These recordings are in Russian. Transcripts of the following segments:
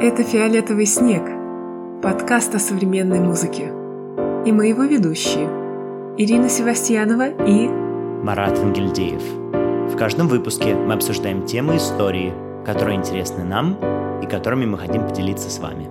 Это «Фиолетовый снег» – подкаст о современной музыке. И мы его ведущие – Ирина Севастьянова и Марат Ангельдеев. В каждом выпуске мы обсуждаем темы истории, которые интересны нам и которыми мы хотим поделиться с вами.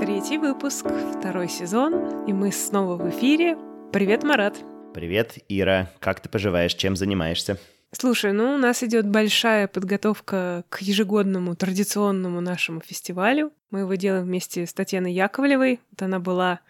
Третий выпуск, второй сезон, и мы снова в эфире. Привет, Марат! Привет, Ира. Как ты поживаешь? Чем занимаешься? Слушай, ну у нас идет большая подготовка к ежегодному традиционному нашему фестивалю. Мы его делаем вместе с Татьяной Яковлевой. Вот она была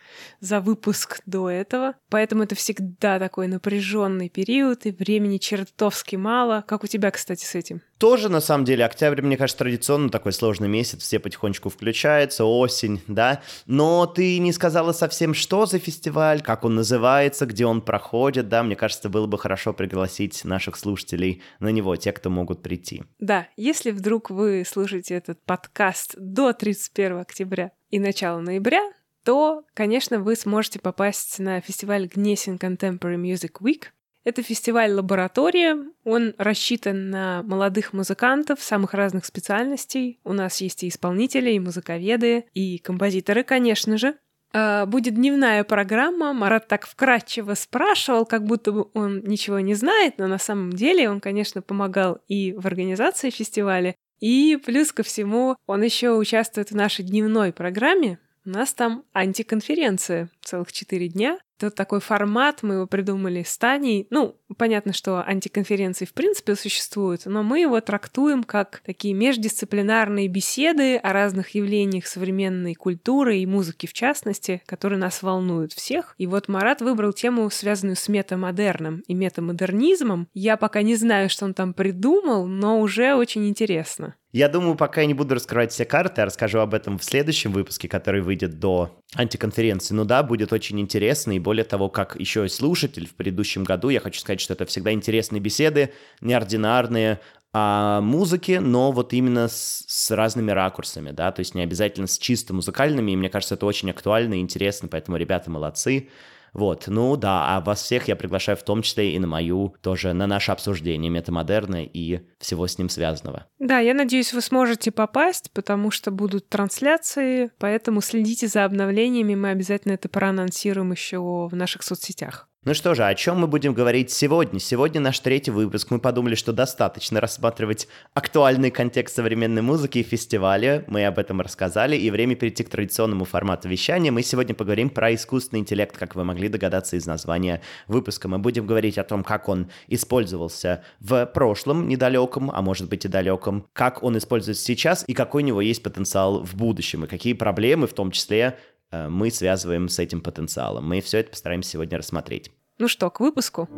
за выпуск до этого. Поэтому это всегда такой напряженный период, и времени чертовски мало. Как у тебя, кстати, с этим? Тоже, на самом деле, октябрь, мне кажется, традиционно такой сложный месяц, все потихонечку включаются, осень, да. Но ты не сказала совсем, что за фестиваль, как он называется, где он проходит, да. Мне кажется, было бы хорошо пригласить наших слушателей на него, те, кто могут прийти. Да, если вдруг вы слушаете этот подкаст до 30 31 октября и начала ноября, то, конечно, вы сможете попасть на фестиваль Гнесин Contemporary Music Week. Это фестиваль-лаборатория, он рассчитан на молодых музыкантов самых разных специальностей. У нас есть и исполнители, и музыковеды, и композиторы, конечно же. А, будет дневная программа. Марат так вкратчиво спрашивал, как будто бы он ничего не знает, но на самом деле он, конечно, помогал и в организации фестиваля, и плюс ко всему, он еще участвует в нашей дневной программе. У нас там антиконференция целых четыре дня. Это такой формат, мы его придумали с Таней. Ну, понятно, что антиконференции в принципе существуют, но мы его трактуем как такие междисциплинарные беседы о разных явлениях современной культуры и музыки в частности, которые нас волнуют всех. И вот Марат выбрал тему, связанную с метамодерном и метамодернизмом. Я пока не знаю, что он там придумал, но уже очень интересно. Я думаю, пока я не буду раскрывать все карты, я расскажу об этом в следующем выпуске, который выйдет до антиконференции. Ну да, будет очень интересно, и более того, как еще и слушатель в предыдущем году, я хочу сказать, что это всегда интересные беседы, неординарные, о музыке, но вот именно с, с разными ракурсами, да, то есть не обязательно с чисто музыкальными, и мне кажется, это очень актуально и интересно, поэтому ребята молодцы. Вот, ну да, а вас всех я приглашаю в том числе и на мою, тоже на наше обсуждение метамодерна и всего с ним связанного. Да, я надеюсь, вы сможете попасть, потому что будут трансляции, поэтому следите за обновлениями, мы обязательно это проанонсируем еще в наших соцсетях. Ну что же, о чем мы будем говорить сегодня? Сегодня наш третий выпуск. Мы подумали, что достаточно рассматривать актуальный контекст современной музыки и фестиваля. Мы об этом рассказали, и время перейти к традиционному формату вещания. Мы сегодня поговорим про искусственный интеллект, как вы могли догадаться из названия выпуска. Мы будем говорить о том, как он использовался в прошлом недалеком, а может быть и далеком, как он используется сейчас и какой у него есть потенциал в будущем, и какие проблемы, в том числе, мы связываем с этим потенциалом. Мы все это постараемся сегодня рассмотреть. Ну что, к выпуску?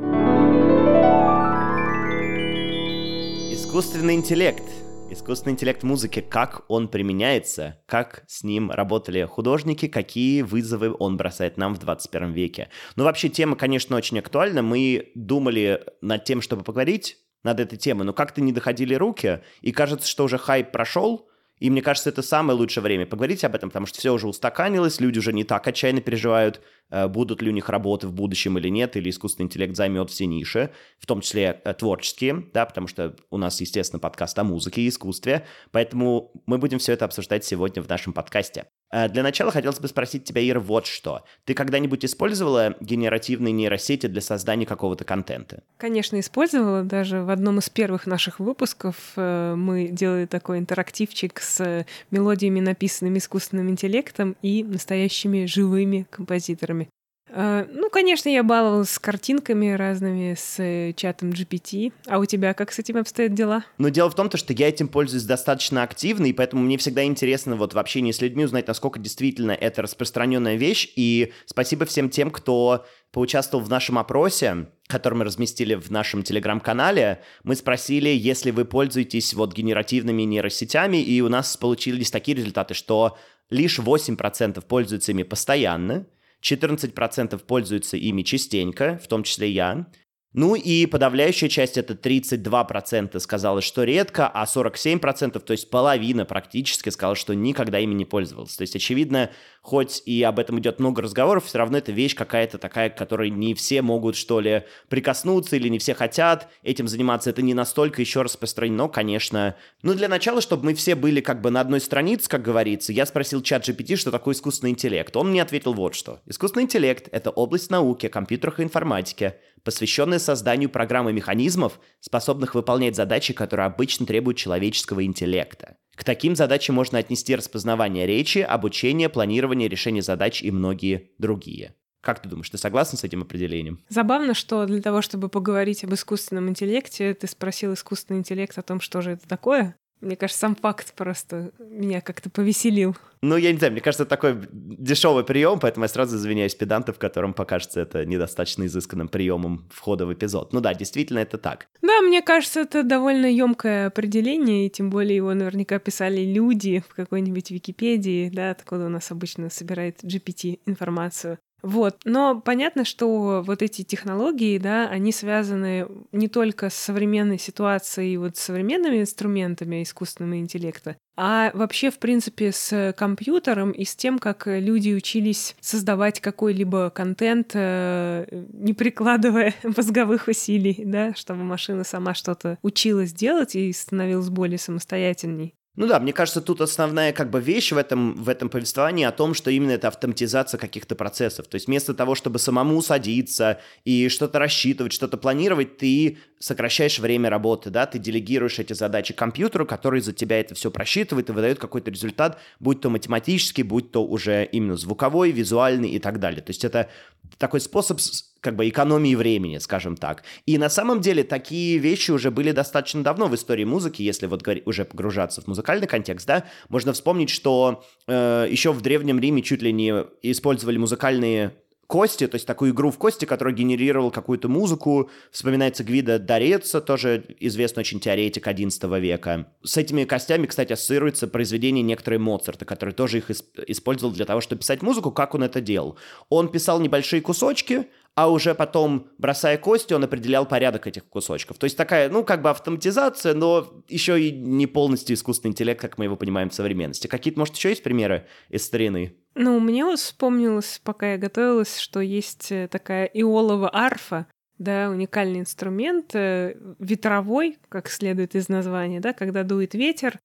Искусственный интеллект. Искусственный интеллект в музыке, как он применяется, как с ним работали художники, какие вызовы он бросает нам в 21 веке. Ну, вообще, тема, конечно, очень актуальна. Мы думали над тем, чтобы поговорить над этой темой, но как-то не доходили руки, и кажется, что уже хайп прошел, и мне кажется, это самое лучшее время поговорить об этом, потому что все уже устаканилось, люди уже не так отчаянно переживают, э, будут ли у них работы в будущем или нет, или искусственный интеллект займет все ниши, в том числе э, творческие, да, потому что у нас, естественно, подкаст о музыке и искусстве, поэтому мы будем все это обсуждать сегодня в нашем подкасте. Э, для начала хотелось бы спросить тебя, Ира, вот что. Ты когда-нибудь использовала генеративные нейросети для создания какого-то контента? Конечно, использовала. Даже в одном из первых наших выпусков э, мы делали такой интерактивчик с мелодиями, написанными искусственным интеллектом и настоящими живыми композиторами. Э, ну, конечно, я баловалась с картинками разными, с э, чатом GPT. А у тебя как с этим обстоят дела? Но дело в том, что я этим пользуюсь достаточно активно, и поэтому мне всегда интересно вот в общении с людьми узнать, насколько действительно это распространенная вещь. И спасибо всем тем, кто поучаствовал в нашем опросе, который мы разместили в нашем телеграм-канале. Мы спросили, если вы пользуетесь вот генеративными нейросетями, и у нас получились такие результаты, что лишь 8% пользуются ими постоянно, 14% пользуются ими частенько, в том числе я, Ну и подавляющая часть, это 32% сказала, что редко, а 47%, то есть половина практически сказала, что никогда ими не пользовался. То есть, очевидно, хоть и об этом идет много разговоров, все равно это вещь какая-то такая, к которой не все могут, что ли, прикоснуться или не все хотят этим заниматься. Это не настолько еще распространено, конечно. Ну, для начала, чтобы мы все были как бы на одной странице, как говорится, я спросил чат GPT, что такое искусственный интеллект. Он мне ответил вот что. Искусственный интеллект — это область науки, компьютерах и информатики, посвященная созданию программы механизмов, способных выполнять задачи, которые обычно требуют человеческого интеллекта. К таким задачам можно отнести распознавание речи, обучение, планирование, решение задач и многие другие. Как ты думаешь, ты согласна с этим определением? Забавно, что для того, чтобы поговорить об искусственном интеллекте, ты спросил искусственный интеллект о том, что же это такое. Мне кажется, сам факт просто меня как-то повеселил. Ну, я не знаю, мне кажется, это такой дешевый прием, поэтому я сразу извиняюсь педантов, которым покажется это недостаточно изысканным приемом входа в эпизод. Ну да, действительно, это так. Да, мне кажется, это довольно емкое определение, и тем более его наверняка писали люди в какой-нибудь Википедии, да, откуда у нас обычно собирает GPT информацию. Вот. Но понятно, что вот эти технологии, да, они связаны не только с современной ситуацией, вот с современными инструментами искусственного интеллекта, а вообще, в принципе, с компьютером и с тем, как люди учились создавать какой-либо контент, э, не прикладывая мозговых усилий, да, чтобы машина сама что-то училась делать и становилась более самостоятельней. Ну да, мне кажется, тут основная как бы вещь в этом, в этом повествовании о том, что именно это автоматизация каких-то процессов. То есть вместо того, чтобы самому садиться и что-то рассчитывать, что-то планировать, ты сокращаешь время работы, да, ты делегируешь эти задачи компьютеру, который за тебя это все просчитывает и выдает какой-то результат, будь то математический, будь то уже именно звуковой, визуальный и так далее. То есть это такой способ как бы экономии времени, скажем так. И на самом деле такие вещи уже были достаточно давно в истории музыки, если вот уже погружаться в музыкальный контекст, да, можно вспомнить, что э, еще в Древнем Риме чуть ли не использовали музыкальные кости, то есть такую игру в кости, которая генерировала какую-то музыку. Вспоминается Гвида Дореца, тоже известный очень теоретик XI века. С этими костями, кстати, ассоциируется произведение некоторые Моцарта, который тоже их использовал для того, чтобы писать музыку. Как он это делал? Он писал небольшие кусочки, а уже потом, бросая кости, он определял порядок этих кусочков. То есть такая, ну, как бы автоматизация, но еще и не полностью искусственный интеллект, как мы его понимаем в современности. Какие-то, может, еще есть примеры из старины? Ну, мне вспомнилось, пока я готовилась, что есть э, такая иолова арфа, да, уникальный инструмент, э, ветровой, как следует из названия, да, когда дует ветер,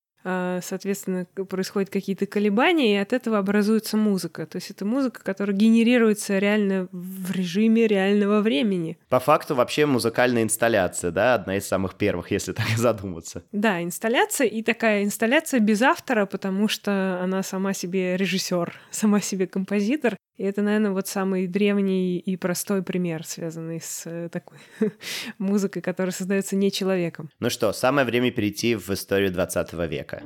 соответственно, происходят какие-то колебания, и от этого образуется музыка. То есть это музыка, которая генерируется реально в режиме реального времени. По факту вообще музыкальная инсталляция, да, одна из самых первых, если так задуматься. Да, инсталляция, и такая инсталляция без автора, потому что она сама себе режиссер, сама себе композитор, и это, наверное, вот самый древний и простой пример, связанный с э, такой музыкой, которая создается не человеком. Ну что, самое время перейти в историю 20 века.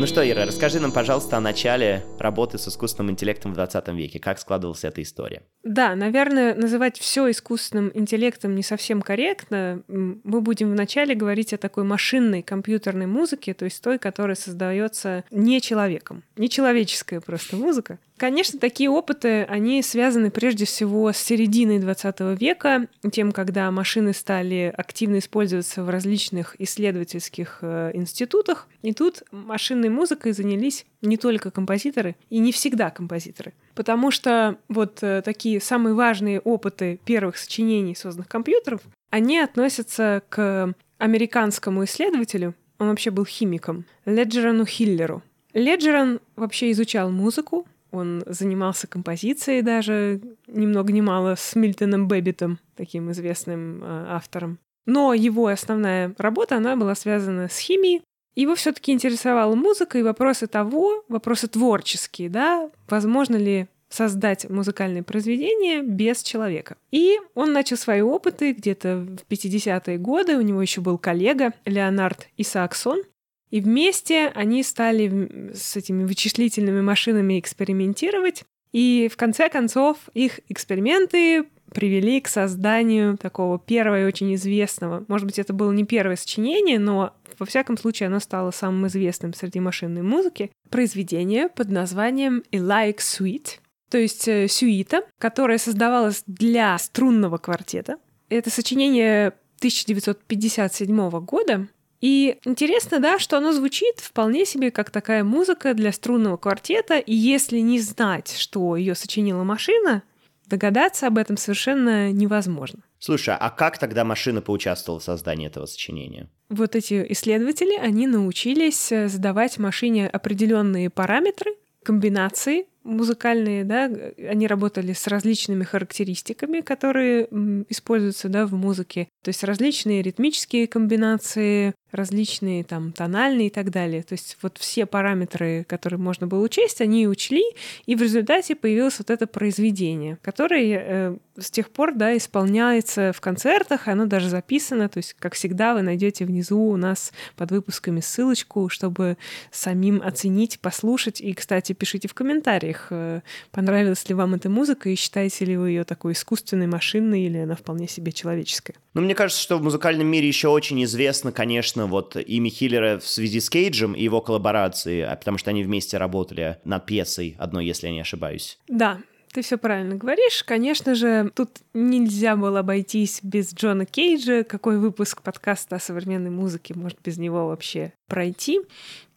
Ну что, Ира, расскажи нам, пожалуйста, о начале работы с искусственным интеллектом в 20 веке. Как складывалась эта история? Да, наверное, называть все искусственным интеллектом не совсем корректно. Мы будем вначале говорить о такой машинной компьютерной музыке, то есть той, которая создается не человеком. Не человеческая просто музыка. Конечно, такие опыты, они связаны прежде всего с серединой 20 века, тем, когда машины стали активно использоваться в различных исследовательских э, институтах. И тут машинной музыкой занялись не только композиторы, и не всегда композиторы. Потому что вот э, такие самые важные опыты первых сочинений созданных компьютеров, они относятся к американскому исследователю, он вообще был химиком, Леджерану Хиллеру. Леджеран вообще изучал музыку, он занимался композицией даже ни много ни мало с Мильтоном Бэббитом, таким известным э, автором. Но его основная работа, она была связана с химией. Его все-таки интересовала музыка и вопросы того, вопросы творческие, да, возможно ли создать музыкальное произведение без человека. И он начал свои опыты где-то в 50-е годы. У него еще был коллега Леонард Исааксон, и вместе они стали с этими вычислительными машинами экспериментировать. И в конце концов их эксперименты привели к созданию такого первого и очень известного. Может быть, это было не первое сочинение, но во всяком случае оно стало самым известным среди машинной музыки. Произведение под названием «Elaic Suite». то есть э, сюита, которая создавалась для струнного квартета. Это сочинение 1957 года. И интересно, да, что оно звучит вполне себе как такая музыка для струнного квартета, и если не знать, что ее сочинила машина, догадаться об этом совершенно невозможно. Слушай, а как тогда машина поучаствовала в создании этого сочинения? Вот эти исследователи, они научились э, задавать машине определенные параметры, комбинации музыкальные, да, они работали с различными характеристиками, которые используются, да, в музыке. То есть различные ритмические комбинации, различные там тональные и так далее. То есть вот все параметры, которые можно было учесть, они учли, и в результате появилось вот это произведение, которое э, с тех пор, да, исполняется в концертах, оно даже записано, то есть, как всегда, вы найдете внизу у нас под выпусками ссылочку, чтобы самим оценить, послушать, и, кстати, пишите в комментариях, э, понравилась ли вам эта музыка, и считаете ли вы ее такой искусственной, машинной, или она вполне себе человеческая. Ну, мне кажется, что в музыкальном мире еще очень известно, конечно, вот имя Хиллера в связи с Кейджем и его коллаборацией, а потому что они вместе работали над пьесой одной, если я не ошибаюсь. Да, ты все правильно говоришь. Конечно же, тут нельзя было обойтись без Джона Кейджа. Какой выпуск подкаста о современной музыке может без него вообще пройти?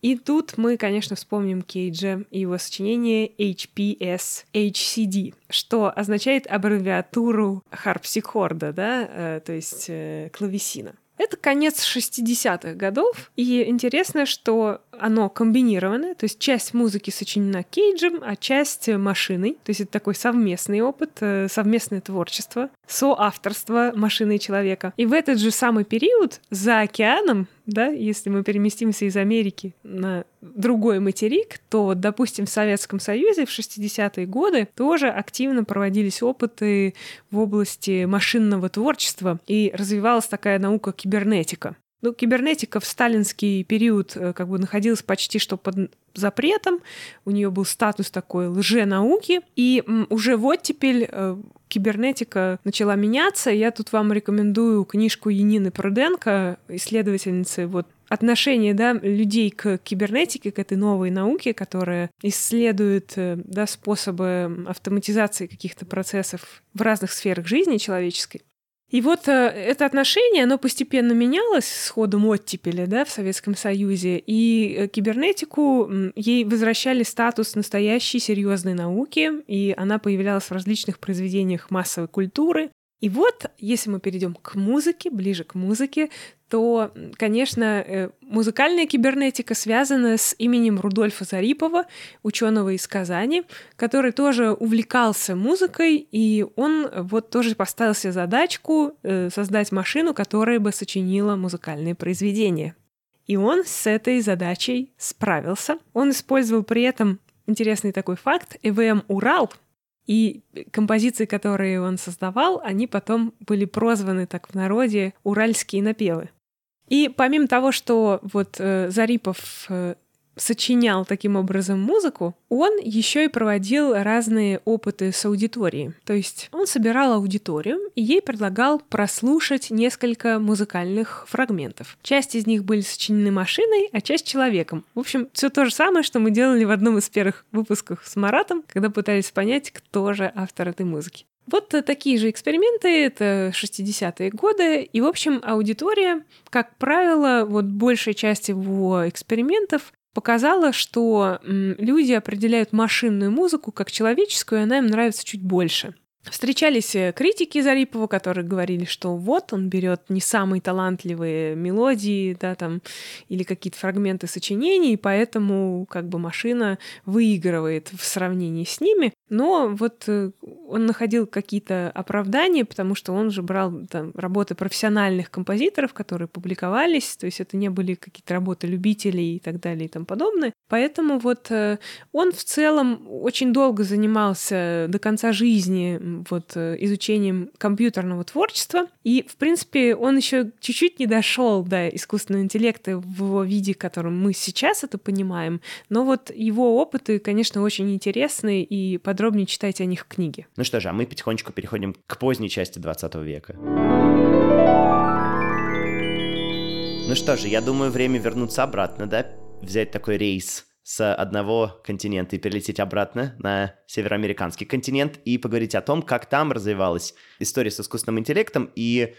И тут мы, конечно, вспомним Кейджа и его сочинение HPS HCD, что означает аббревиатуру харпсихорда, да, э, то есть э, клавесина. Это конец 60-х годов, и интересно, что оно комбинированное, то есть часть музыки сочинена Кейджем, а часть машиной, то есть это такой совместный опыт, э, совместное творчество, соавторство машины и человека. И в этот же самый период за океаном, да, если мы переместимся из Америки на другой материк, то, допустим, в Советском Союзе в 60-е годы тоже активно проводились опыты в области машинного творчества, и развивалась такая наука кибернетика. Ну, кибернетика в сталинский период э, как бы находилась почти что под запретом, у нее был статус такой лженауки, и уже вот теперь э, кибернетика начала меняться. Я тут вам рекомендую книжку Янины Пруденко, исследовательницы вот отношение да, людей к кибернетике, к этой новой науке, которая исследует э, да, способы автоматизации каких-то процессов в разных сферах жизни человеческой. И вот э, это отношение, оно постепенно менялось с ходом оттепели да, в Советском Союзе, и э, кибернетику ей возвращали статус настоящей серьезной науки, и она появлялась в различных произведениях массовой культуры. И вот, если мы перейдем к музыке, ближе к музыке, то, конечно, э, музыкальная кибернетика связана с именем Рудольфа Зарипова, ученого из Казани, который тоже увлекался музыкой, и он вот тоже поставил себе задачку э, создать машину, которая бы сочинила музыкальные произведения. И он с этой задачей справился. Он использовал при этом интересный такой факт. ЭВМ «Урал», и композиции, которые он создавал, они потом были прозваны так в народе «уральские напевы». И помимо того, что вот э, Зарипов э, сочинял таким образом музыку, он еще и проводил разные опыты с аудиторией. То есть он собирал аудиторию и ей предлагал прослушать несколько музыкальных фрагментов. Часть из них были сочинены машиной, а часть человеком. В общем, все то же самое, что мы делали в одном из первых выпусков с Маратом, когда пытались понять, кто же автор этой музыки. Вот такие же эксперименты, это 60-е годы, и, в общем, аудитория, как правило, вот большая часть его экспериментов показала, что люди определяют машинную музыку как человеческую, и она им нравится чуть больше. Встречались э, критики Зарипова, которые говорили, что вот он берет не самые талантливые мелодии, да, там, или какие-то фрагменты сочинений, и поэтому как бы машина выигрывает в сравнении с ними. Но вот э, он находил какие-то оправдания, потому что он же брал там, работы профессиональных композиторов, которые публиковались, то есть это не были какие-то работы любителей и так далее и тому подобное. Поэтому вот э, он в целом очень долго занимался до конца жизни вот э, изучением компьютерного творчества. И, в принципе, он еще чуть-чуть не дошел до искусственного интеллекта в его виде, которым мы сейчас это понимаем. Но вот его опыты, конечно, очень интересные, и подробнее читайте о них в книге. Ну что же, а мы потихонечку переходим к поздней части 20 века. Ну что же, я думаю, время вернуться обратно, да? Взять такой рейс с одного континента и перелететь обратно на североамериканский континент и поговорить о том, как там развивалась история с искусственным интеллектом и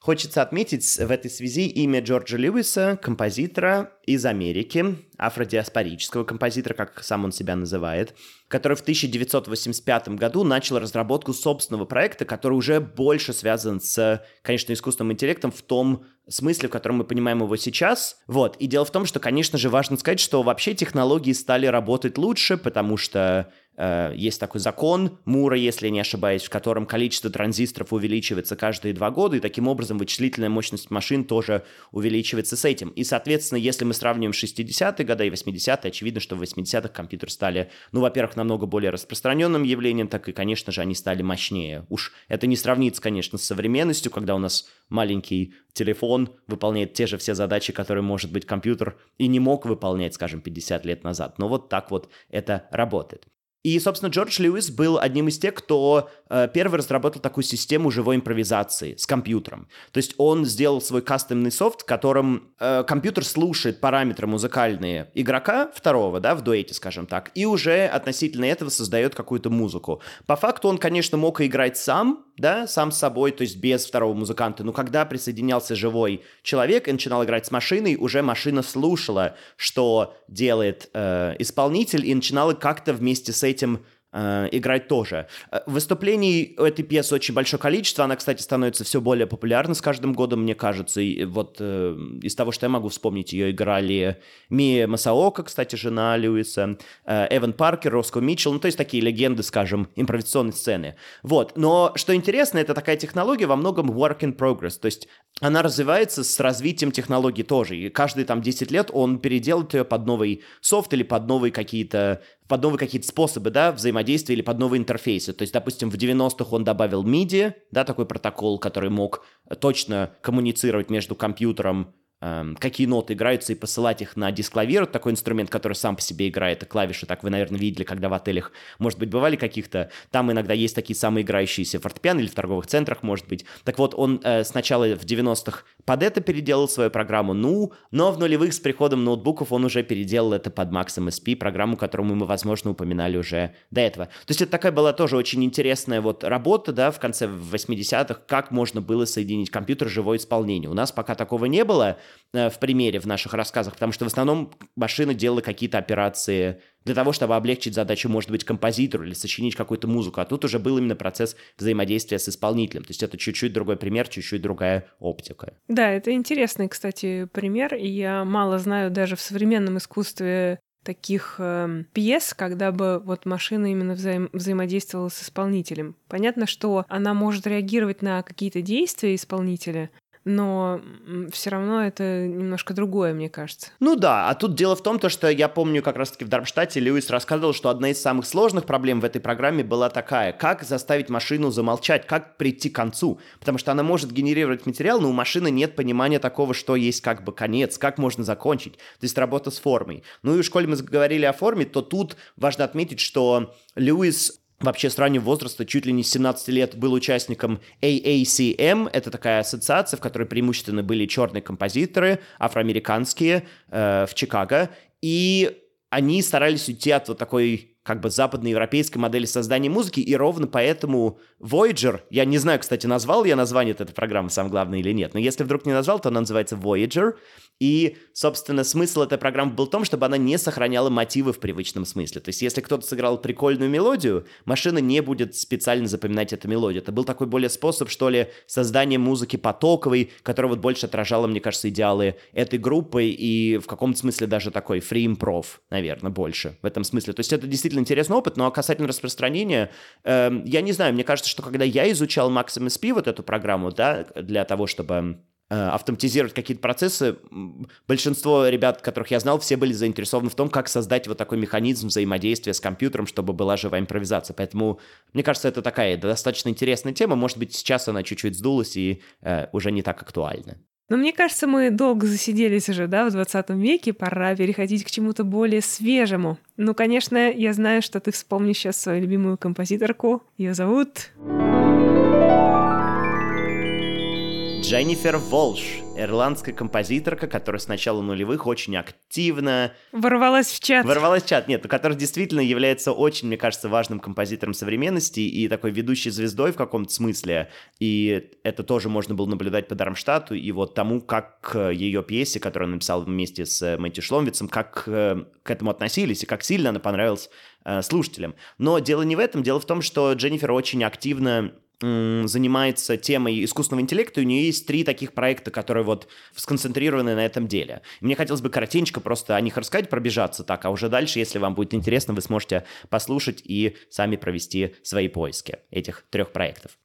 Хочется отметить в этой связи имя Джорджа Льюиса, композитора из Америки, афродиаспорического композитора, как сам он себя называет, который в 1985 году начал разработку собственного проекта, который уже больше связан с, конечно, искусственным интеллектом в том смысле, в котором мы понимаем его сейчас. Вот. И дело в том, что, конечно же, важно сказать, что вообще технологии стали работать лучше, потому что Э, есть такой закон Мура, если я не ошибаюсь, в котором количество транзисторов увеличивается каждые два года, и таким образом вычислительная мощность машин тоже увеличивается с этим. И, соответственно, если мы сравниваем 60-е годы и 80-е, очевидно, что в 80-х компьютеры стали, ну, во-первых, намного более распространенным явлением, так и, конечно же, они стали мощнее. Уж это не сравнится, конечно, с современностью, когда у нас маленький телефон выполняет те же все задачи, которые, может быть, компьютер и не мог выполнять, скажем, 50 лет назад. Но вот так вот это работает. И, собственно, Джордж Льюис был одним из тех, кто э, первый разработал такую систему живой импровизации с компьютером. То есть он сделал свой кастомный софт, в котором э, компьютер слушает параметры музыкальные игрока второго, да, в дуэте, скажем так, и уже относительно этого создает какую-то музыку. По факту он, конечно, мог играть сам, да, сам с собой, то есть без второго музыканта, но когда присоединялся живой человек и начинал играть с машиной, уже машина слушала, что делает э, исполнитель, и начинала как-то вместе с этим играть тоже. Э, выступлений у этой пьесы очень большое количество. Она, кстати, становится все более популярна с каждым годом, мне кажется. И вот э, из того, что я могу вспомнить, ее играли Мия Масаока, кстати, жена Льюиса, э, Эван Паркер, Роско Митчелл, ну, то есть такие легенды, скажем, импровизационной сцены. Вот. Но что интересно, это такая технология во многом work in progress. То есть она развивается с развитием технологий тоже. И каждые там 10 лет он переделает ее под новый софт или под новые какие-то под новые какие-то способы, да, взаимодействия или под новые интерфейсы. То есть, допустим, в 90-х он добавил MIDI, да, такой протокол, который мог точно коммуницировать между компьютером какие ноты играются, и посылать их на диск клавир. такой инструмент, который сам по себе играет, и клавиши, так вы, наверное, видели, когда в отелях, может быть, бывали каких-то, там иногда есть такие самые играющиеся фортепиано или в торговых центрах, может быть. Так вот, он э, сначала в 90-х под это переделал свою программу, ну, но в нулевых с приходом ноутбуков он уже переделал это под Max MSP, программу, которую мы, возможно, упоминали уже до этого. То есть это такая была тоже очень интересная вот работа, да, в конце 80-х, как можно было соединить компьютер живое исполнение. У нас пока такого не было, в примере в наших рассказах, потому что в основном машина делала какие-то операции для того, чтобы облегчить задачу, может быть, композитору или сочинить какую-то музыку. А тут уже был именно процесс взаимодействия с исполнителем. То есть это чуть-чуть другой пример, чуть-чуть другая оптика. Да, это интересный, кстати, пример. И я мало знаю даже в современном искусстве таких э, пьес, когда бы вот машина именно взаим взаимодействовала с исполнителем. Понятно, что она может реагировать на какие-то действия исполнителя, но все равно это немножко другое, мне кажется. Ну да, а тут дело в том, то, что я помню как раз-таки в Дармштадте Льюис рассказывал, что одна из самых сложных проблем в этой программе была такая, как заставить машину замолчать, как прийти к концу, потому что она может генерировать материал, но у машины нет понимания такого, что есть как бы конец, как можно закончить, то есть работа с формой. Ну и в школе мы говорили о форме, то тут важно отметить, что Льюис вообще с раннего возраста, чуть ли не с 17 лет, был участником AACM. Это такая ассоциация, в которой преимущественно были черные композиторы, афроамериканские, э, в Чикаго. И они старались уйти от вот такой как бы западноевропейской модели создания музыки, и ровно поэтому Voyager, я не знаю, кстати, назвал я название этой программы, сам главное или нет, но если вдруг не назвал, то она называется Voyager, и, собственно, смысл этой программы был в том, чтобы она не сохраняла мотивы в привычном смысле. То есть, если кто-то сыграл прикольную мелодию, машина не будет специально запоминать эту мелодию. Это был такой более способ, что ли, создания музыки потоковой, которая вот больше отражала, мне кажется, идеалы этой группы и в каком-то смысле даже такой free improv, наверное, больше в этом смысле. То есть, это действительно интересный опыт, но касательно распространения, э, я не знаю, мне кажется, что когда я изучал Max MSP, вот эту программу, да, для того, чтобы автоматизировать какие-то процессы. Большинство ребят, которых я знал, все были заинтересованы в том, как создать вот такой механизм взаимодействия с компьютером, чтобы была живая импровизация. Поэтому, мне кажется, это такая достаточно интересная тема. Может быть, сейчас она чуть-чуть сдулась и э, уже не так актуальна. Но мне кажется, мы долго засиделись уже, да, в 20 веке, пора переходить к чему-то более свежему. Ну, конечно, я знаю, что ты вспомнишь сейчас свою любимую композиторку. Ее зовут... Дженнифер Волш, ирландская композиторка, которая с начала нулевых очень активно... Ворвалась в чат. Ворвалась в чат, нет, которая действительно является очень, мне кажется, важным композитором современности и такой ведущей звездой в каком-то смысле. И это тоже можно было наблюдать по Дармштадту и вот тому, как ее пьесе, которую она написала вместе с Мэтью Шломвицем, как э, к этому относились и как сильно она понравилась э, слушателям. Но дело не в этом, дело в том, что Дженнифер очень активно занимается темой искусственного интеллекта, и у нее есть три таких проекта, которые вот сконцентрированы на этом деле. И мне хотелось бы коротенько просто о них рассказать, пробежаться так, а уже дальше, если вам будет интересно, вы сможете послушать и сами провести свои поиски этих трех проектов.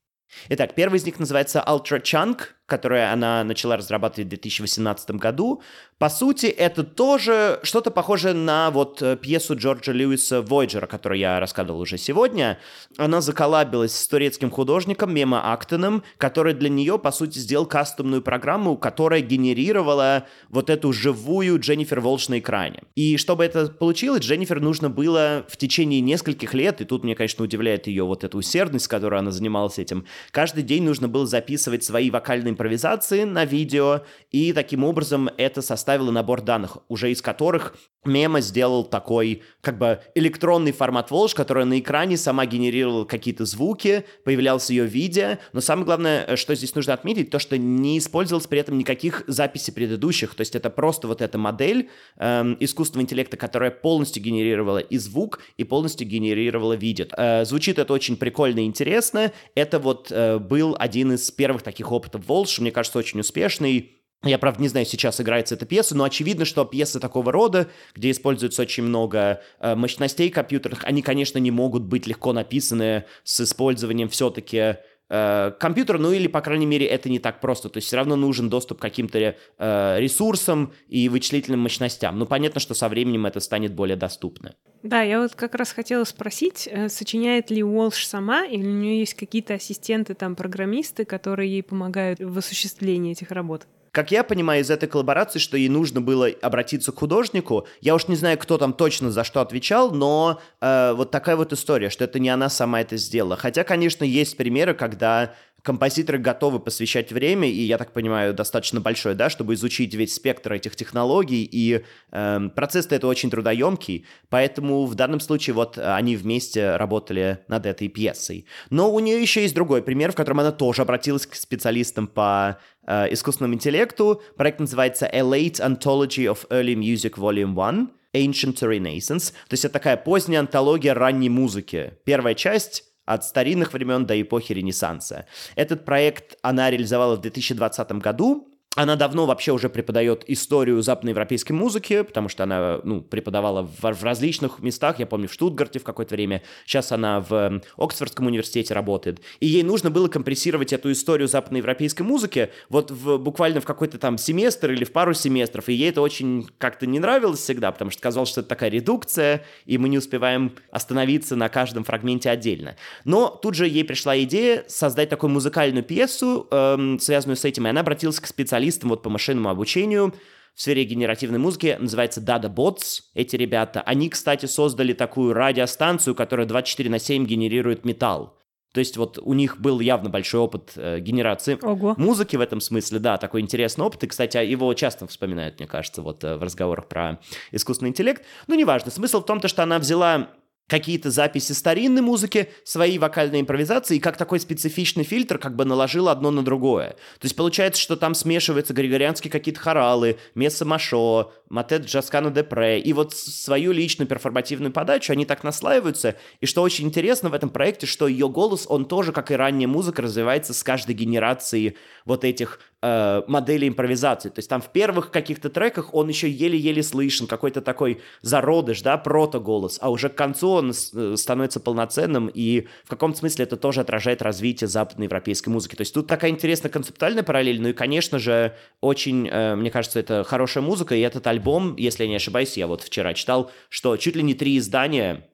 Итак, первый из них называется Ultra Chunk, которое она начала разрабатывать в 2018 году. По сути, это тоже что-то похожее на вот э, пьесу Джорджа Льюиса «Voyager», которую я рассказывал уже сегодня. Она заколабилась с турецким художником Мема Актоном, который для нее, по сути, сделал кастомную программу, которая генерировала вот эту живую Дженнифер Волш на экране. И чтобы это получилось, Дженнифер нужно было в течение нескольких лет, и тут мне, конечно, удивляет ее вот эта усердность, с которой она занималась этим, каждый день нужно было записывать свои вокальные импровизации на видео, и таким образом это составило набор данных, уже из которых Мема сделал такой, как бы, электронный формат Волш, который на экране сама генерировала какие-то звуки, появлялся ее видео, но самое главное, э, что здесь нужно отметить, то, что не использовалось при этом никаких записей предыдущих, то есть это просто вот эта модель эм, искусственного интеллекта, которая полностью генерировала и звук, и полностью генерировала видео. Э, звучит это очень прикольно и интересно, это вот э, был один из первых таких опытов Волш, мне кажется, очень успешный, я, правда, не знаю, сейчас играется эта пьеса, но очевидно, что пьесы такого рода, где используется очень много э, мощностей компьютерных, они, конечно, не могут быть легко написаны с использованием все-таки э, компьютера, ну или, по крайней мере, это не так просто. То есть все равно нужен доступ к каким-то э, ресурсам и вычислительным мощностям. Ну, понятно, что со временем это станет более доступно. Да, я вот как раз хотела спросить, э, сочиняет ли Уолш сама, или у нее есть какие-то ассистенты, там, программисты, которые ей помогают в осуществлении этих работ? Как я понимаю из этой коллаборации, что ей нужно было обратиться к художнику, я уж не знаю, кто там точно за что отвечал, но э, вот такая вот история, что это не она сама это сделала. Хотя, конечно, есть примеры, когда композиторы готовы посвящать время, и, я так понимаю, достаточно большое, да, чтобы изучить весь спектр этих технологий, и э, процесс-то это очень трудоемкий, поэтому в данном случае вот они вместе работали над этой пьесой. Но у нее еще есть другой пример, в котором она тоже обратилась к специалистам по э, искусственному интеллекту. Проект называется A Late Anthology of Early Music Volume 1 Ancient Renaissance. То есть это такая поздняя антология ранней музыки. Первая часть от старинных времен до эпохи Ренессанса. Этот проект она реализовала в 2020 году, она давно вообще уже преподает историю западноевропейской музыки, потому что она ну, преподавала в, в различных местах, я помню, в Штутгарте в какое-то время, сейчас она в Оксфордском университете работает. И ей нужно было компрессировать эту историю западноевропейской музыки вот в, буквально в какой-то там семестр или в пару семестров, и ей это очень как-то не нравилось всегда, потому что казалось, что это такая редукция, и мы не успеваем остановиться на каждом фрагменте отдельно. Но тут же ей пришла идея создать такую музыкальную пьесу, эм, связанную с этим, и она обратилась к специалистам специалистом вот по машинному обучению в сфере генеративной музыки, называется Dada Bots, эти ребята. Они, кстати, создали такую радиостанцию, которая 24 на 7 генерирует металл. То есть вот у них был явно большой опыт э, генерации Ого. музыки в этом смысле, да, такой интересный опыт. И, кстати, его часто вспоминают, мне кажется, вот э, в разговорах про искусственный интеллект. Ну, неважно. Смысл в том, то, что она взяла какие-то записи старинной музыки, свои вокальные импровизации, и как такой специфичный фильтр как бы наложил одно на другое. То есть получается, что там смешиваются григорианские какие-то хоралы, месса машо, матет джаскану депре, и вот свою личную перформативную подачу они так наслаиваются, и что очень интересно в этом проекте, что ее голос, он тоже, как и ранняя музыка, развивается с каждой генерацией вот этих э, моделей импровизации. То есть там в первых каких-то треках он еще еле-еле слышен, какой-то такой зародыш, да, прото-голос, а уже к концу он э, становится полноценным, и в каком-то смысле это тоже отражает развитие западноевропейской музыки. То есть тут такая интересная концептуальная параллель, ну и, конечно же, очень, э, мне кажется, это хорошая музыка, и этот альбом, если я не ошибаюсь, я вот вчера читал, что чуть ли не три издания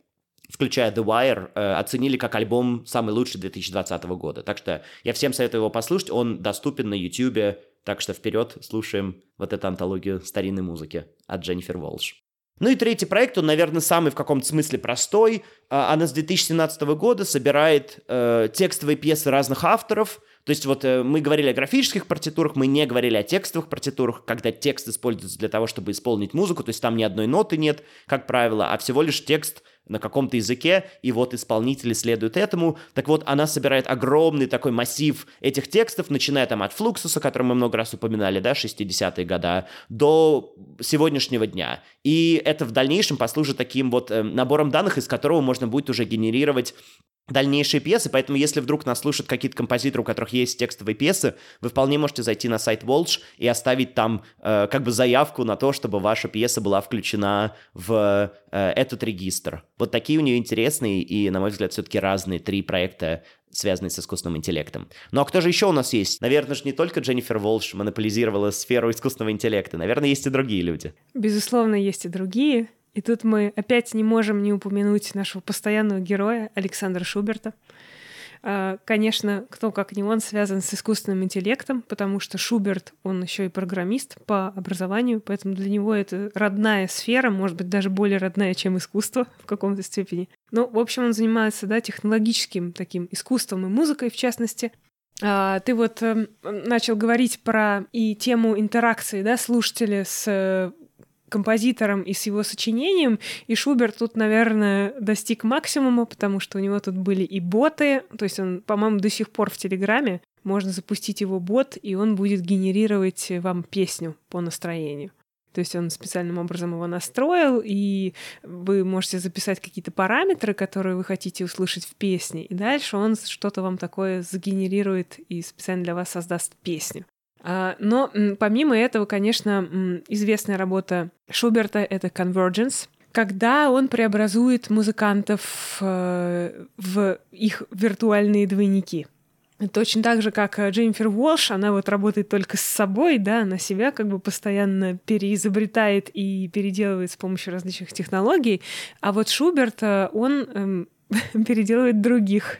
включая The Wire, э, оценили как альбом самый лучший 2020 года. Так что я всем советую его послушать, он доступен на YouTube, так что вперед слушаем вот эту антологию старинной музыки от Дженнифер Волш. Ну и третий проект, он, наверное, самый в каком-то смысле простой. А, она с 2017 года собирает э, текстовые пьесы разных авторов, То есть вот э, мы говорили о графических партитурах, мы не говорили о текстовых партитурах, когда текст используется для того, чтобы исполнить музыку, то есть там ни одной ноты нет, как правило, а всего лишь текст на каком-то языке, и вот исполнители следуют этому. Так вот, она собирает огромный такой массив этих текстов, начиная там от Флуксуса, который мы много раз упоминали, да, 60-е годы, до сегодняшнего дня. И это в дальнейшем послужит таким вот э, набором данных, из которого можно будет уже генерировать дальнейшие пьесы, поэтому если вдруг нас слушают какие-то композиторы, у которых есть текстовые пьесы, вы вполне можете зайти на сайт Волш и оставить там э, как бы заявку на то, чтобы ваша пьеса была включена в э, этот регистр. Вот такие у нее интересные и, на мой взгляд, все-таки разные три проекта связанные с искусственным интеллектом. Ну а кто же еще у нас есть? Наверное же не только Дженнифер Волш монополизировала сферу искусственного интеллекта. Наверное, есть и другие люди. Безусловно, есть и другие. И тут мы опять не можем не упомянуть нашего постоянного героя Александра Шуберта. А, конечно, кто как не он связан с искусственным интеллектом, потому что Шуберт, он еще и программист по образованию, поэтому для него это родная сфера, может быть, даже более родная, чем искусство в каком-то степени. Ну, в общем, он занимается, да, технологическим таким искусством и музыкой, в частности. А, ты вот э, начал говорить про и тему интеракции, да, слушателя с композитором и с его сочинением, и Шуберт тут, наверное, достиг максимума, потому что у него тут были и боты, то есть он, по-моему, до сих пор в Телеграме, можно запустить его бот, и он будет генерировать вам песню по настроению. То есть он специальным образом его настроил, и вы можете записать какие-то параметры, которые вы хотите услышать в песне, и дальше он что-то вам такое загенерирует и специально для вас создаст песню. А, но помимо этого, конечно, известная работа Шуберта — это «Convergence», когда он преобразует музыкантов э, в их виртуальные двойники. Точно так же, как Дженнифер Уолш, она вот работает только с собой, да, она себя как бы постоянно переизобретает и переделывает с помощью различных технологий. А вот Шуберт, э, он эм, переделывает других.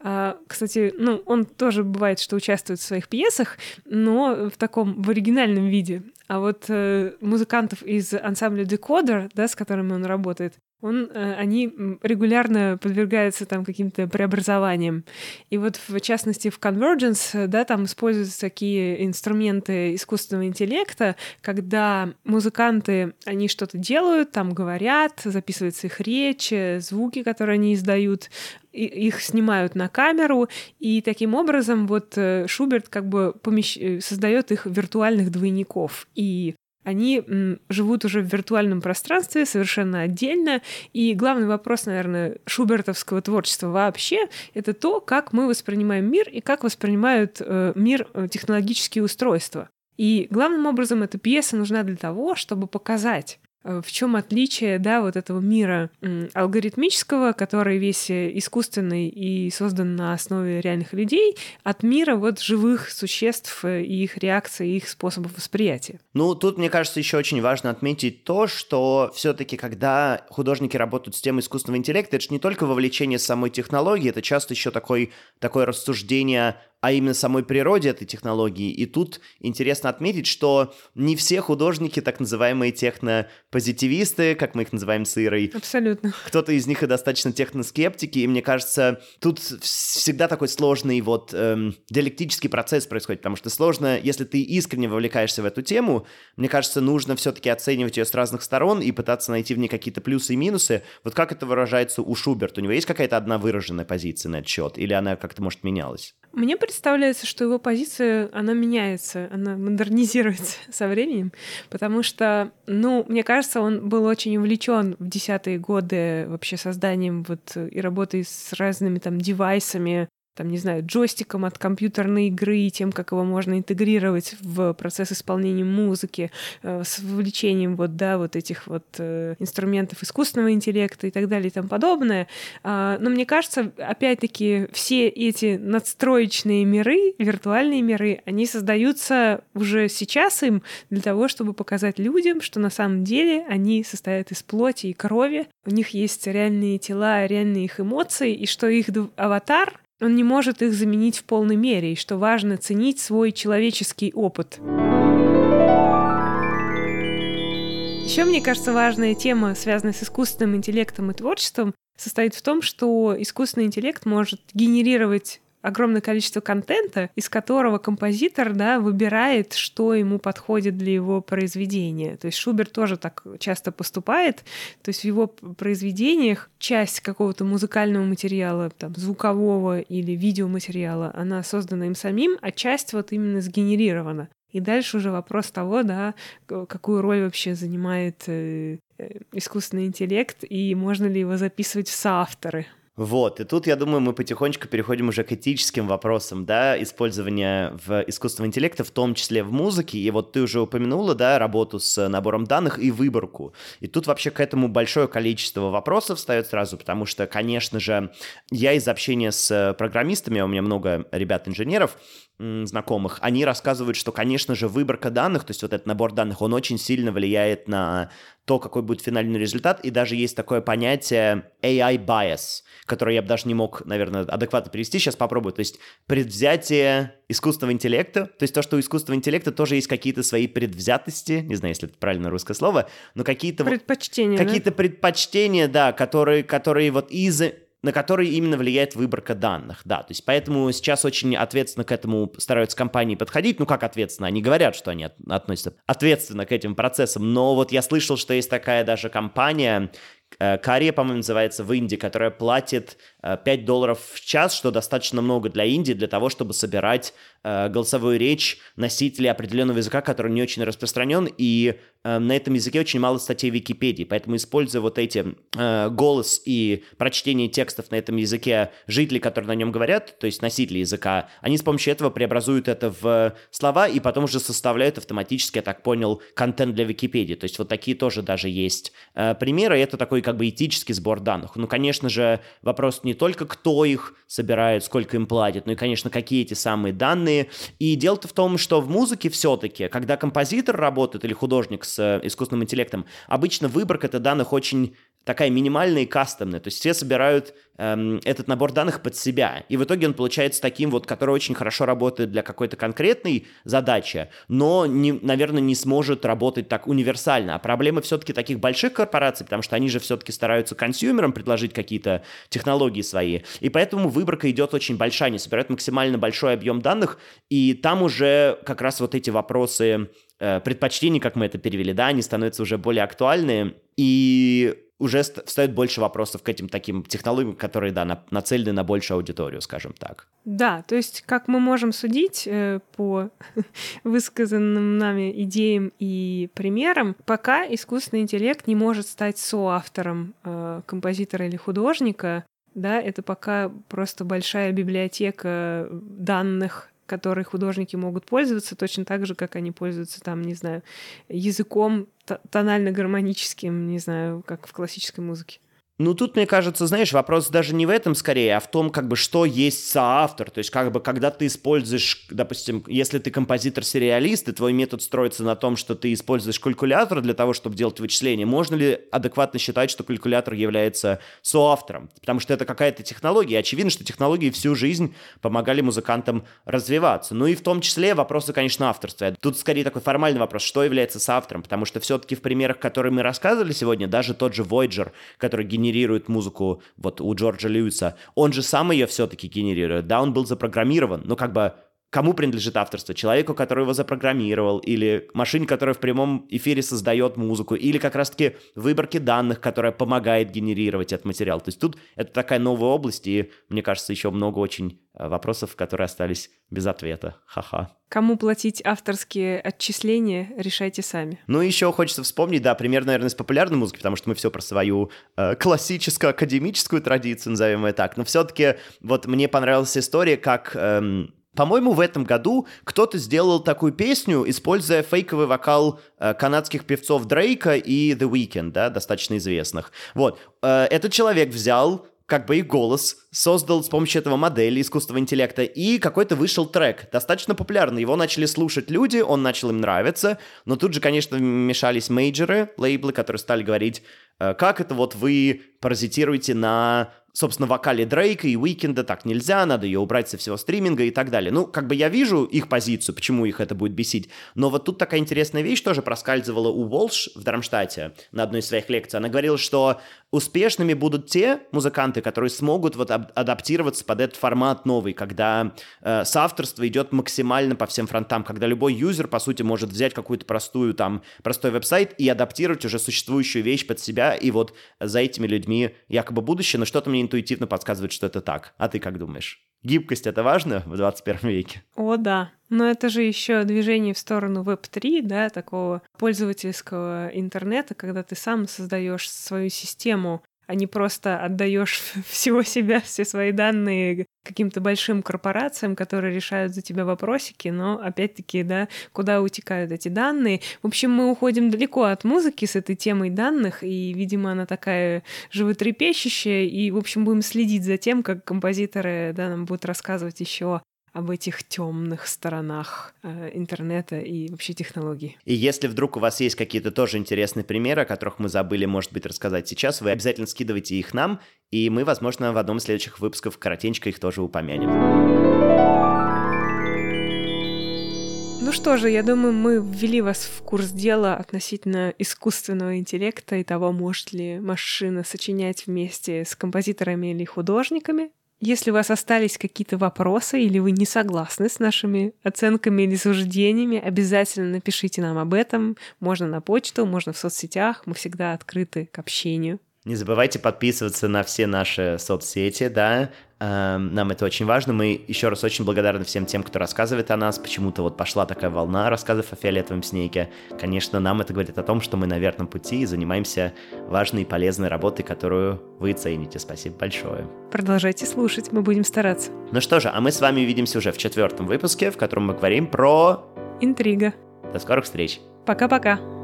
А, кстати, ну, он тоже бывает, что участвует в своих пьесах, но в таком, в оригинальном виде. А вот э, музыкантов из ансамбля Decoder, да, с которыми он работает, он, э, они регулярно подвергаются там каким-то преобразованиям. И вот в частности в Convergence, да, там используются такие инструменты искусственного интеллекта, когда музыканты, они что-то делают, там говорят, записывается их речь, звуки, которые они издают, их снимают на камеру, и таким образом вот э, Шуберт как бы помещ... Э, создает их виртуальных двойников. И они живут уже в виртуальном пространстве совершенно отдельно. И главный вопрос, наверное, шубертовского творчества вообще — это то, как мы воспринимаем мир и как воспринимают э, мир э, технологические устройства. И главным образом эта пьеса нужна для того, чтобы показать, в чем отличие, да, вот этого мира алгоритмического, который весь э, искусственный и создан на основе реальных людей, от мира вот живых существ э, и их реакций, их способов восприятия. Ну, тут, мне кажется, еще очень важно отметить то, что все-таки, когда художники работают с темой искусственного интеллекта, это же не только вовлечение самой технологии, это часто еще такой, такое рассуждение а именно самой природе этой технологии. И тут интересно отметить, что не все художники так называемые технопозитивисты, как мы их называем с Ирой. Абсолютно. Кто-то из них и достаточно техноскептики, и мне кажется, тут всегда такой сложный вот эм, диалектический процесс происходит, потому что сложно, если ты искренне вовлекаешься в эту тему, мне кажется, нужно все-таки оценивать ее с разных сторон и пытаться найти в ней какие-то плюсы и минусы. Вот как это выражается у Шуберта? У него есть какая-то одна выраженная позиция на этот счет, или она как-то, может, менялась? Мне представляется, что его позиция, она меняется, она модернизируется со временем, потому что, ну, мне кажется, он был очень увлечен в десятые годы вообще созданием вот и работой с разными там девайсами, там, не знаю, джойстиком от компьютерной игры тем, как его можно интегрировать в процесс исполнения музыки, э, с вовлечением вот, да, вот этих вот э, инструментов искусственного интеллекта и так далее и тому подобное. А, но мне кажется, опять-таки, все эти надстроечные миры, виртуальные миры, они создаются уже сейчас им для того, чтобы показать людям, что на самом деле они состоят из плоти и крови, у них есть реальные тела, реальные их эмоции, и что их аватар он не может их заменить в полной мере, и что важно ценить свой человеческий опыт. Еще, мне кажется, важная тема, связанная с искусственным интеллектом и творчеством, состоит в том, что искусственный интеллект может генерировать огромное количество контента, из которого композитор да, выбирает, что ему подходит для его произведения. То есть Шуберт тоже так часто поступает. То есть в его произведениях часть какого-то музыкального материала, там, звукового или видеоматериала, она создана им самим, а часть вот именно сгенерирована. И дальше уже вопрос того, да, какую роль вообще занимает э, э, искусственный интеллект и можно ли его записывать в соавторы. Вот, и тут, я думаю, мы потихонечку переходим уже к этическим вопросам, да, использования в искусственного интеллекта, в том числе в музыке. И вот ты уже упомянула, да, работу с набором данных и выборку. И тут вообще к этому большое количество вопросов встает сразу, потому что, конечно же, я из общения с программистами, у меня много ребят-инженеров, знакомых, они рассказывают, что, конечно же, выборка данных, то есть вот этот набор данных, он очень сильно влияет на то, какой будет финальный результат, и даже есть такое понятие AI bias, которое я бы даже не мог, наверное, адекватно перевести, сейчас попробую, то есть предвзятие искусственного интеллекта, то есть то, что у искусственного интеллекта тоже есть какие-то свои предвзятости, не знаю, если это правильное русское слово, но какие-то... Предпочтения, Какие-то да? предпочтения, да, которые, которые вот из на который именно влияет выборка данных, да, то есть поэтому сейчас очень ответственно к этому стараются компании подходить, ну как ответственно, они говорят, что они относятся ответственно к этим процессам, но вот я слышал, что есть такая даже компания, Э, Кария, по-моему, называется в Индии, которая платит 5 э, долларов в час, что достаточно много для Индии, для того, чтобы собирать э, голосовую речь носителей определенного языка, который не очень распространен, и на этом языке очень мало статей в Википедии, поэтому используя вот эти голос и прочтение текстов на этом языке жителей, которые на нем говорят, то есть носители языка, они с помощью этого преобразуют это в слова и потом уже составляют автоматически, я так понял, контент для Википедии. То есть вот такие тоже даже есть примеры, и это такой как бы этический сбор данных. Ну, конечно же, вопрос не только, кто их собирает, сколько им платят, но и, конечно, какие эти самые данные. И дело-то в том, что в музыке все-таки, когда композитор работает или художник с э, искусственным интеллектом, обычно выборка это данных очень такая минимальная и кастомная. То есть все собирают эм, этот набор данных под себя. И в итоге он получается таким вот, который очень хорошо работает для какой-то конкретной задачи, но, не, наверное, не сможет работать так универсально. А проблема все-таки таких больших корпораций, потому что они же все-таки стараются консюмерам предложить какие-то технологии свои. И поэтому выборка идет очень большая. Они собирают максимально большой объем данных, и там уже как раз вот эти вопросы э, предпочтений, как мы это перевели, да, они становятся уже более актуальны. И уже встает больше вопросов к этим таким технологиям, которые, да, на, нацелены на большую аудиторию, скажем так. Да, то есть, как мы можем судить э, по высказанным нами идеям и примерам, пока искусственный интеллект не может стать соавтором э, композитора или художника, да, это пока просто большая библиотека данных которой художники могут пользоваться точно так же, как они пользуются там, не знаю, языком тонально-гармоническим, не знаю, как в классической музыке. Ну, тут, мне кажется, знаешь, вопрос даже не в этом скорее, а в том, как бы, что есть соавтор. То есть, как бы, когда ты используешь, допустим, если ты композитор-сериалист, и твой метод строится на том, что ты используешь калькулятор для того, чтобы делать вычисления, можно ли адекватно считать, что калькулятор является соавтором? Потому что это какая-то технология. Очевидно, что технологии всю жизнь помогали музыкантам развиваться. Ну и в том числе вопросы, конечно, авторства. Тут скорее такой формальный вопрос, что является соавтором? Потому что все-таки в примерах, которые мы рассказывали сегодня, даже тот же Voyager, который генерирует генерирует музыку вот у Джорджа Льюиса, он же сам ее все-таки генерирует. Да, он был запрограммирован, но как бы кому принадлежит авторство? Человеку, который его запрограммировал, или машине, которая в прямом эфире создает музыку, или как раз-таки выборке данных, которая помогает генерировать этот материал. То есть тут это такая новая область, и мне кажется, еще много очень э, вопросов, которые остались без ответа. Ха-ха. Кому платить авторские отчисления, решайте сами. Ну, еще хочется вспомнить, да, пример, наверное, с популярной музыки, потому что мы все про свою э, классическую академическую традицию, назовем ее так. Но все-таки вот мне понравилась история, как эм, по-моему, в этом году кто-то сделал такую песню, используя фейковый вокал э, канадских певцов Дрейка и The Weeknd, да, достаточно известных. Вот. Э, этот человек взял как бы их голос, создал с помощью этого модели искусственного интеллекта, и какой-то вышел трек, достаточно популярный. Его начали слушать люди, он начал им нравиться, но тут же, конечно, мешались мейджеры, лейблы, которые стали говорить, э, как это вот вы паразитируете на собственно, вокале Дрейка и Уикенда так нельзя, надо ее убрать со всего стриминга и так далее. Ну, как бы я вижу их позицию, почему их это будет бесить, но вот тут такая интересная вещь тоже проскальзывала у Волш в Дармштадте на одной из своих лекций. Она говорила, что успешными будут те музыканты, которые смогут вот адаптироваться под этот формат новый, когда э, соавторство идет максимально по всем фронтам, когда любой юзер, по сути, может взять какую-то простую там, простой веб-сайт и адаптировать уже существующую вещь под себя, и вот за этими людьми якобы будущее, но что-то мне интуитивно подсказывает, что это так. А ты как думаешь? Гибкость это важно в 21 веке? О, да. Но это же еще движение в сторону Web3, да, такого пользовательского интернета, когда ты сам создаешь свою систему а не просто отдаешь всего себя, все свои данные каким-то большим корпорациям, которые решают за тебя вопросики, но опять-таки, да, куда утекают эти данные. В общем, мы уходим далеко от музыки с этой темой данных, и, видимо, она такая животрепещущая, и, в общем, будем следить за тем, как композиторы, да, нам будут рассказывать еще об этих темных сторонах э, интернета и вообще технологий. И если вдруг у вас есть какие-то тоже интересные примеры, о которых мы забыли, может быть, рассказать сейчас, вы обязательно скидывайте их нам, и мы, возможно, в одном из следующих выпусков коротенько их тоже упомянем. Ну что же, я думаю, мы ввели вас в курс дела относительно искусственного интеллекта и того, может ли машина сочинять вместе с композиторами или художниками. Если у вас остались какие-то вопросы или вы не согласны с нашими оценками или суждениями, обязательно напишите нам об этом. Можно на почту, можно в соцсетях. Мы всегда открыты к общению. Не забывайте подписываться на все наши соцсети, да, нам это очень важно. Мы еще раз очень благодарны всем тем, кто рассказывает о нас. Почему-то вот пошла такая волна рассказов о фиолетовом снеге. Конечно, нам это говорит о том, что мы на верном пути и занимаемся важной и полезной работой, которую вы цените. Спасибо большое. Продолжайте слушать, мы будем стараться. Ну что же, а мы с вами увидимся уже в четвертом выпуске, в котором мы говорим про... Интрига. До скорых встреч. Пока-пока.